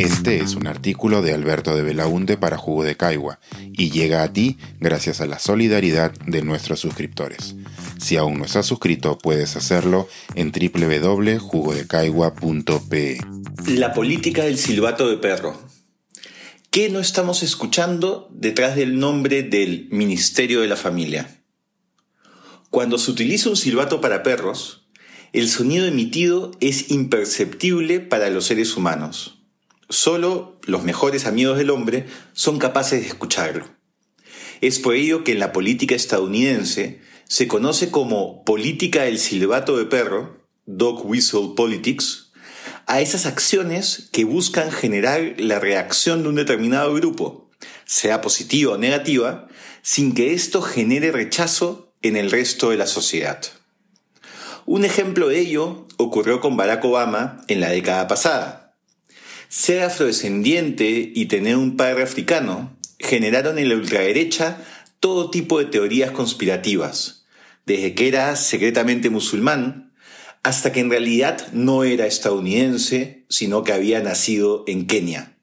Este es un artículo de Alberto de Belaunte para Jugo de Caigua y llega a ti gracias a la solidaridad de nuestros suscriptores. Si aún no estás suscrito, puedes hacerlo en www.jugodecaigua.pe. La política del silbato de perro. ¿Qué no estamos escuchando detrás del nombre del Ministerio de la Familia? Cuando se utiliza un silbato para perros, el sonido emitido es imperceptible para los seres humanos. Solo los mejores amigos del hombre son capaces de escucharlo. Es por ello que en la política estadounidense se conoce como política del silbato de perro, dog whistle politics, a esas acciones que buscan generar la reacción de un determinado grupo, sea positiva o negativa, sin que esto genere rechazo en el resto de la sociedad. Un ejemplo de ello ocurrió con Barack Obama en la década pasada. Ser afrodescendiente y tener un padre africano generaron en la ultraderecha todo tipo de teorías conspirativas, desde que era secretamente musulmán hasta que en realidad no era estadounidense, sino que había nacido en Kenia.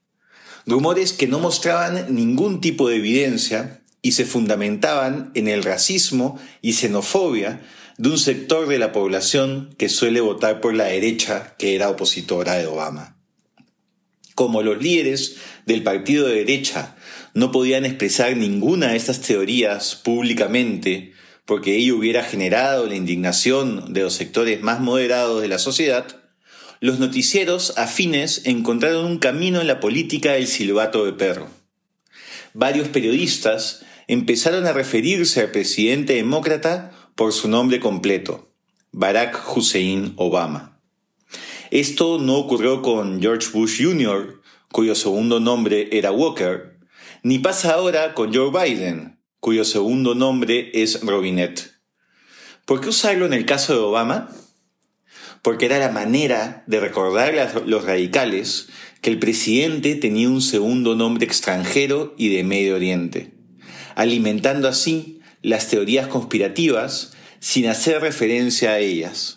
Rumores que no mostraban ningún tipo de evidencia y se fundamentaban en el racismo y xenofobia de un sector de la población que suele votar por la derecha que era opositora de Obama. Como los líderes del partido de derecha no podían expresar ninguna de estas teorías públicamente porque ello hubiera generado la indignación de los sectores más moderados de la sociedad, los noticieros afines encontraron un camino en la política del silbato de perro. Varios periodistas empezaron a referirse al presidente demócrata por su nombre completo, Barack Hussein Obama. Esto no ocurrió con George Bush Jr., cuyo segundo nombre era Walker, ni pasa ahora con Joe Biden, cuyo segundo nombre es Robinette. ¿Por qué usarlo en el caso de Obama? Porque era la manera de recordar a los radicales que el presidente tenía un segundo nombre extranjero y de Medio Oriente, alimentando así las teorías conspirativas sin hacer referencia a ellas.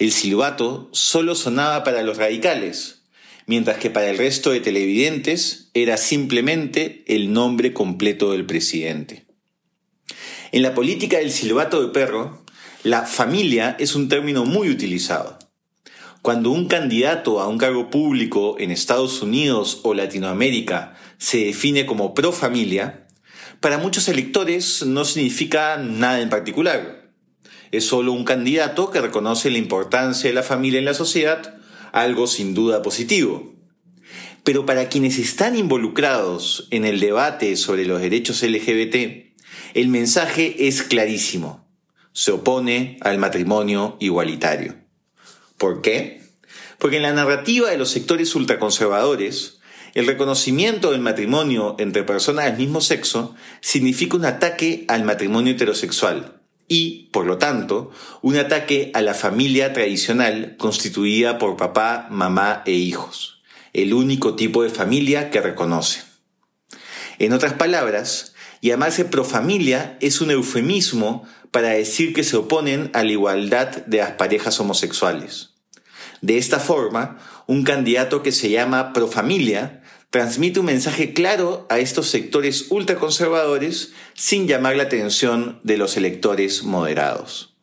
El silbato solo sonaba para los radicales, mientras que para el resto de televidentes era simplemente el nombre completo del presidente. En la política del silbato de perro, la familia es un término muy utilizado. Cuando un candidato a un cargo público en Estados Unidos o Latinoamérica se define como pro familia, para muchos electores no significa nada en particular. Es solo un candidato que reconoce la importancia de la familia en la sociedad, algo sin duda positivo. Pero para quienes están involucrados en el debate sobre los derechos LGBT, el mensaje es clarísimo. Se opone al matrimonio igualitario. ¿Por qué? Porque en la narrativa de los sectores ultraconservadores, el reconocimiento del matrimonio entre personas del mismo sexo significa un ataque al matrimonio heterosexual y, por lo tanto, un ataque a la familia tradicional constituida por papá, mamá e hijos, el único tipo de familia que reconoce. En otras palabras, llamarse profamilia es un eufemismo para decir que se oponen a la igualdad de las parejas homosexuales. De esta forma, un candidato que se llama profamilia transmite un mensaje claro a estos sectores ultraconservadores sin llamar la atención de los electores moderados.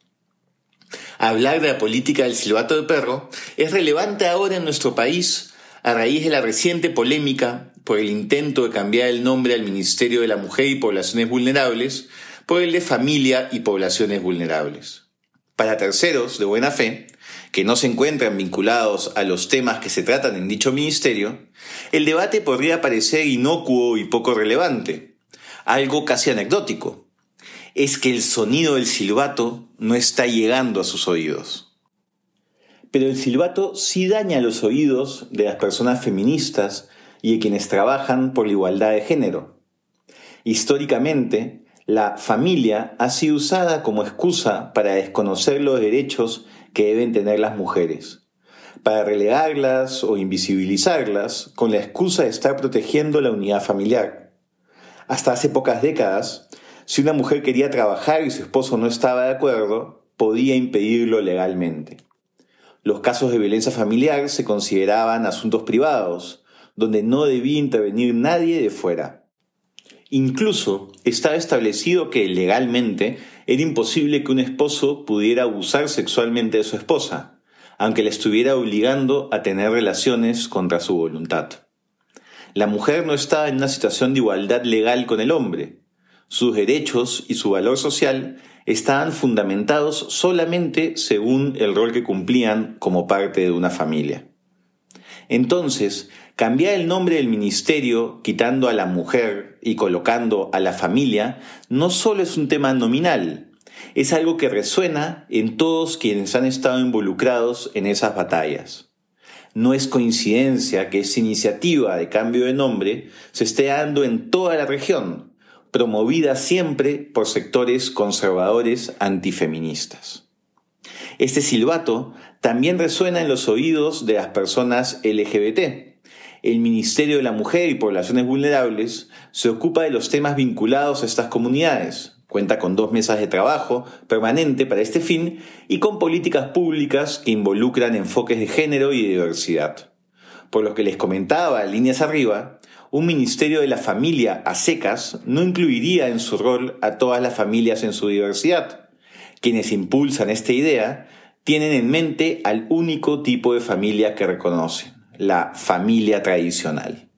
Hablar de la política del silbato de perro es relevante ahora en nuestro país a raíz de la reciente polémica por el intento de cambiar el nombre al Ministerio de la Mujer y Poblaciones Vulnerables por el de Familia y Poblaciones Vulnerables. Para terceros de buena fe, que no se encuentran vinculados a los temas que se tratan en dicho ministerio, el debate podría parecer inocuo y poco relevante, algo casi anecdótico. Es que el sonido del silbato no está llegando a sus oídos. Pero el silbato sí daña los oídos de las personas feministas y de quienes trabajan por la igualdad de género. Históricamente, la familia ha sido usada como excusa para desconocer los derechos que deben tener las mujeres, para relegarlas o invisibilizarlas con la excusa de estar protegiendo la unidad familiar. Hasta hace pocas décadas, si una mujer quería trabajar y su esposo no estaba de acuerdo, podía impedirlo legalmente. Los casos de violencia familiar se consideraban asuntos privados, donde no debía intervenir nadie de fuera. Incluso estaba establecido que legalmente era imposible que un esposo pudiera abusar sexualmente de su esposa, aunque la estuviera obligando a tener relaciones contra su voluntad. La mujer no estaba en una situación de igualdad legal con el hombre. Sus derechos y su valor social estaban fundamentados solamente según el rol que cumplían como parte de una familia. Entonces, cambiar el nombre del ministerio, quitando a la mujer y colocando a la familia, no solo es un tema nominal, es algo que resuena en todos quienes han estado involucrados en esas batallas. No es coincidencia que esa iniciativa de cambio de nombre se esté dando en toda la región, promovida siempre por sectores conservadores antifeministas. Este silbato también resuena en los oídos de las personas LGBT. El Ministerio de la Mujer y Poblaciones Vulnerables se ocupa de los temas vinculados a estas comunidades, cuenta con dos mesas de trabajo permanente para este fin y con políticas públicas que involucran enfoques de género y de diversidad. Por lo que les comentaba líneas arriba, un ministerio de la familia a secas no incluiría en su rol a todas las familias en su diversidad. Quienes impulsan esta idea tienen en mente al único tipo de familia que reconocen, la familia tradicional.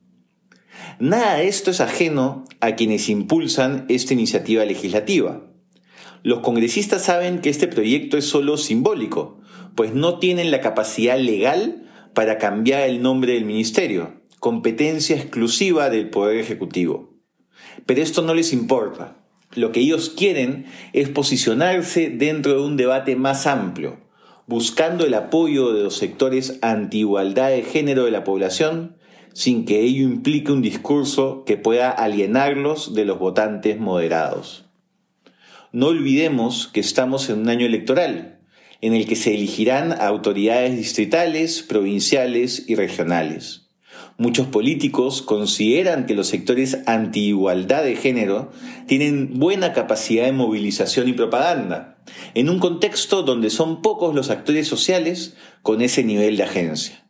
Nada de esto es ajeno a quienes impulsan esta iniciativa legislativa. Los congresistas saben que este proyecto es solo simbólico, pues no tienen la capacidad legal para cambiar el nombre del ministerio, competencia exclusiva del Poder Ejecutivo. Pero esto no les importa. Lo que ellos quieren es posicionarse dentro de un debate más amplio, buscando el apoyo de los sectores anti-igualdad de género de la población sin que ello implique un discurso que pueda alienarlos de los votantes moderados. No olvidemos que estamos en un año electoral, en el que se elegirán autoridades distritales, provinciales y regionales. Muchos políticos consideran que los sectores anti-igualdad de género tienen buena capacidad de movilización y propaganda, en un contexto donde son pocos los actores sociales con ese nivel de agencia.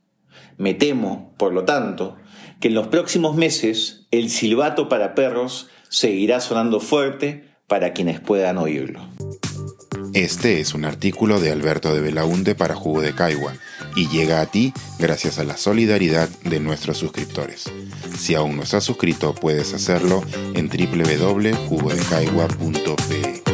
Me temo, por lo tanto, que en los próximos meses el silbato para perros seguirá sonando fuerte para quienes puedan oírlo. Este es un artículo de Alberto de Belaunte para Jugo de Caigua y llega a ti gracias a la solidaridad de nuestros suscriptores. Si aún no estás suscrito, puedes hacerlo en www.jugodecaigua.pe.